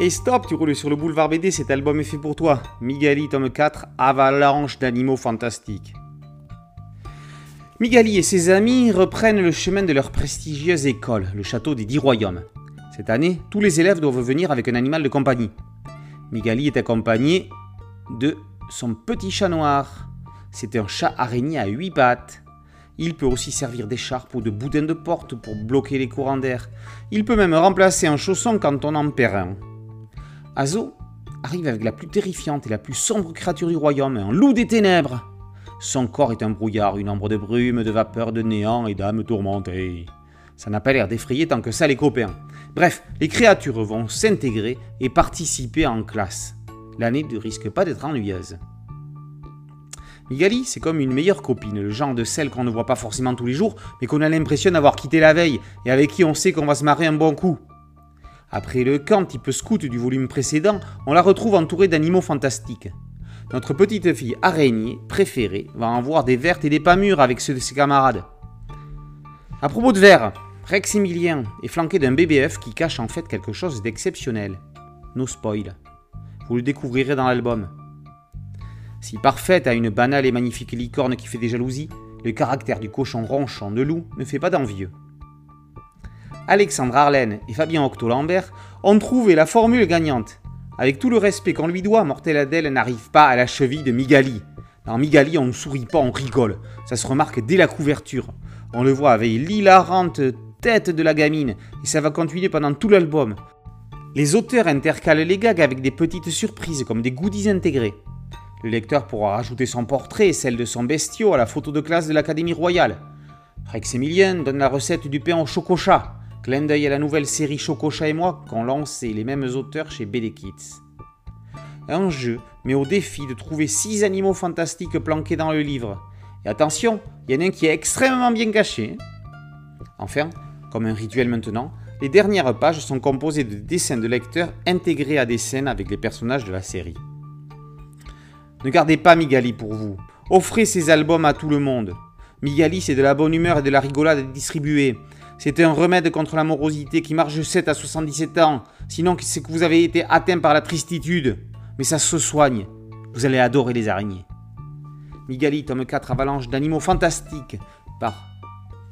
Et stop, tu roules sur le boulevard BD, cet album est fait pour toi. Migali, tome 4, Avalanche d'animaux fantastiques. Migali et ses amis reprennent le chemin de leur prestigieuse école, le château des Dix Royaumes. Cette année, tous les élèves doivent venir avec un animal de compagnie. Migali est accompagné de son petit chat noir. C'est un chat araignée à huit pattes. Il peut aussi servir d'écharpe ou de boudin de porte pour bloquer les courants d'air. Il peut même remplacer un chausson quand on en perd un. Azo arrive avec la plus terrifiante et la plus sombre créature du royaume, un loup des ténèbres. Son corps est un brouillard, une ombre de brume, de vapeur, de néant et d'âme tourmentée. Ça n'a pas l'air d'effrayer tant que ça les copains. Bref, les créatures vont s'intégrer et participer en classe. L'année ne risque pas d'être ennuyeuse. Migali, c'est comme une meilleure copine, le genre de celle qu'on ne voit pas forcément tous les jours, mais qu'on a l'impression d'avoir quitté la veille et avec qui on sait qu'on va se marrer un bon coup. Après le camp type scout du volume précédent, on la retrouve entourée d'animaux fantastiques. Notre petite fille araignée préférée va en voir des vertes et des pas mûres avec ceux de ses camarades. À propos de verre, Rex Emilien est flanqué d'un BBF qui cache en fait quelque chose d'exceptionnel. No spoil. Vous le découvrirez dans l'album. Si parfaite à une banale et magnifique licorne qui fait des jalousies, le caractère du cochon ronchon de loup ne fait pas d'envieux. Alexandre Arlen et Fabien Octo-Lambert ont trouvé la formule gagnante. Avec tout le respect qu'on lui doit, Mortel Adèle n'arrive pas à la cheville de Migali. Dans Migali, on ne sourit pas, on rigole. Ça se remarque dès la couverture. On le voit avec l'hilarante tête de la gamine, et ça va continuer pendant tout l'album. Les auteurs intercalent les gags avec des petites surprises, comme des goodies intégrés. Le lecteur pourra rajouter son portrait et celle de son bestiau à la photo de classe de l'Académie royale. Rex Emilien donne la recette du pain au chocochat. Clin d'œil à la nouvelle série Chococha et moi qu'ont lancé les mêmes auteurs chez BD Kids. Un jeu met au défi de trouver 6 animaux fantastiques planqués dans le livre. Et attention, il y en a un qui est extrêmement bien caché. Enfin, comme un rituel maintenant, les dernières pages sont composées de dessins de lecteurs intégrés à des scènes avec les personnages de la série. Ne gardez pas Migali pour vous. Offrez ces albums à tout le monde. Migali, c'est de la bonne humeur et de la rigolade distribuée. C'est un remède contre la morosité qui marche 7 à 77 ans. Sinon, c'est que vous avez été atteint par la tristitude. Mais ça se soigne. Vous allez adorer les araignées. Migali, tome 4, Avalanche d'animaux fantastiques, par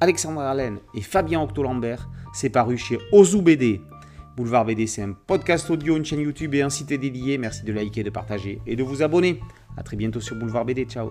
Alexandre Allen et Fabien Octo-Lambert. C'est paru chez Ozu BD. Boulevard BD, c'est un podcast audio, une chaîne YouTube et un site dédié. Merci de liker, de partager et de vous abonner. A très bientôt sur Boulevard BD. Ciao